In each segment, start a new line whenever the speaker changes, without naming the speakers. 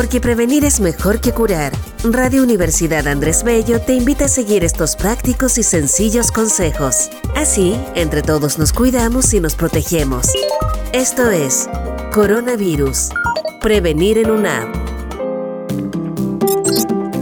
Porque prevenir es mejor que curar. Radio Universidad Andrés Bello te invita a seguir estos prácticos y sencillos consejos. Así, entre todos nos cuidamos y nos protegemos. Esto es Coronavirus. Prevenir en una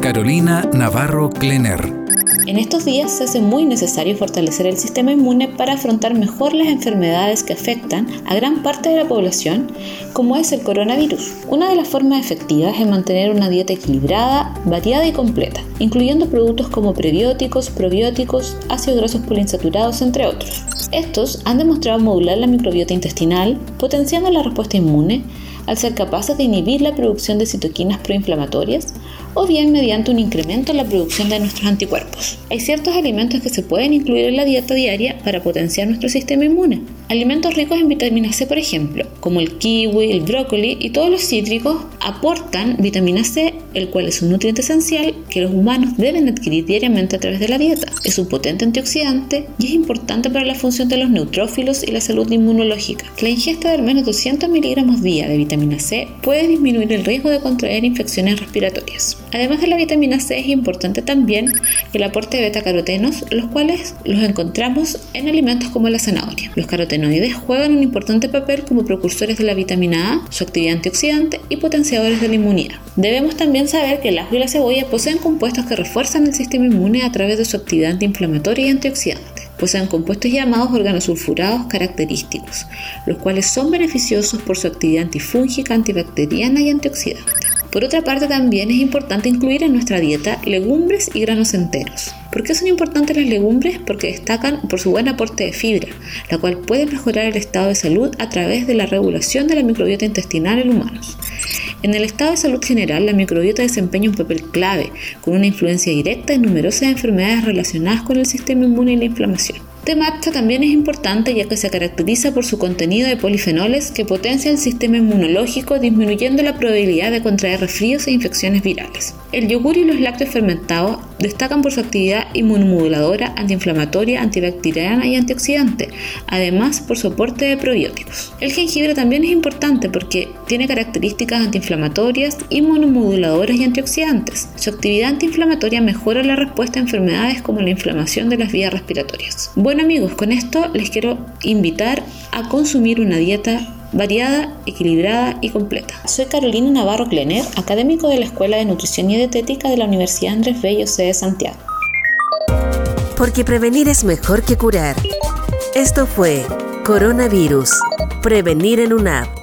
Carolina Navarro Klenner.
En estos días se hace muy necesario fortalecer el sistema inmune para afrontar mejor las enfermedades que afectan a gran parte de la población, como es el coronavirus. Una de las formas efectivas es mantener una dieta equilibrada, variada y completa, incluyendo productos como prebióticos, probióticos, ácidos grasos poliinsaturados, entre otros. Estos han demostrado modular la microbiota intestinal, potenciando la respuesta inmune, al ser capaces de inhibir la producción de citoquinas proinflamatorias o bien mediante un incremento en la producción de nuestros anticuerpos. Hay ciertos alimentos que se pueden incluir en la dieta diaria para potenciar nuestro sistema inmune. Alimentos ricos en vitamina C, por ejemplo, como el kiwi, el brócoli y todos los cítricos, aportan vitamina C, el cual es un nutriente esencial que los humanos deben adquirir diariamente a través de la dieta. Es un potente antioxidante y es importante para la función de los neutrófilos y la salud inmunológica. La ingesta de al menos 200 miligramos día de vitamina C puede disminuir el riesgo de contraer infecciones respiratorias. Además de la vitamina C, es importante también el aporte de betacarotenos, los cuales los encontramos en alimentos como la zanahoria. Los carotenoides juegan un importante papel como precursores de la vitamina A, su actividad antioxidante y potenciadores de la inmunidad. Debemos también saber que el ajo y la cebolla poseen compuestos que refuerzan el sistema inmune a través de su actividad antiinflamatoria y antioxidante poseen compuestos llamados organosulfurados característicos, los cuales son beneficiosos por su actividad antifúngica, antibacteriana y antioxidante. Por otra parte, también es importante incluir en nuestra dieta legumbres y granos enteros. ¿Por qué son importantes las legumbres? Porque destacan por su buen aporte de fibra, la cual puede mejorar el estado de salud a través de la regulación de la microbiota intestinal en humanos. En el estado de salud general, la microbiota desempeña un papel clave, con una influencia directa en numerosas enfermedades relacionadas con el sistema inmune y la inflamación té también es importante ya que se caracteriza por su contenido de polifenoles que potencia el sistema inmunológico disminuyendo la probabilidad de contraer resfríos e infecciones virales. El yogur y los lácteos fermentados destacan por su actividad inmunomoduladora, antiinflamatoria, antibacteriana y antioxidante, además por su aporte de probióticos. El jengibre también es importante porque tiene características antiinflamatorias, inmunomoduladoras y antioxidantes. Su actividad antiinflamatoria mejora la respuesta a enfermedades como la inflamación de las vías respiratorias. Bueno amigos, con esto les quiero invitar a consumir una dieta variada, equilibrada y completa. Soy Carolina Navarro Klener, académico de la Escuela de Nutrición y Dietética de la Universidad Andrés Bello C de Santiago.
Porque prevenir es mejor que curar. Esto fue Coronavirus. Prevenir en una app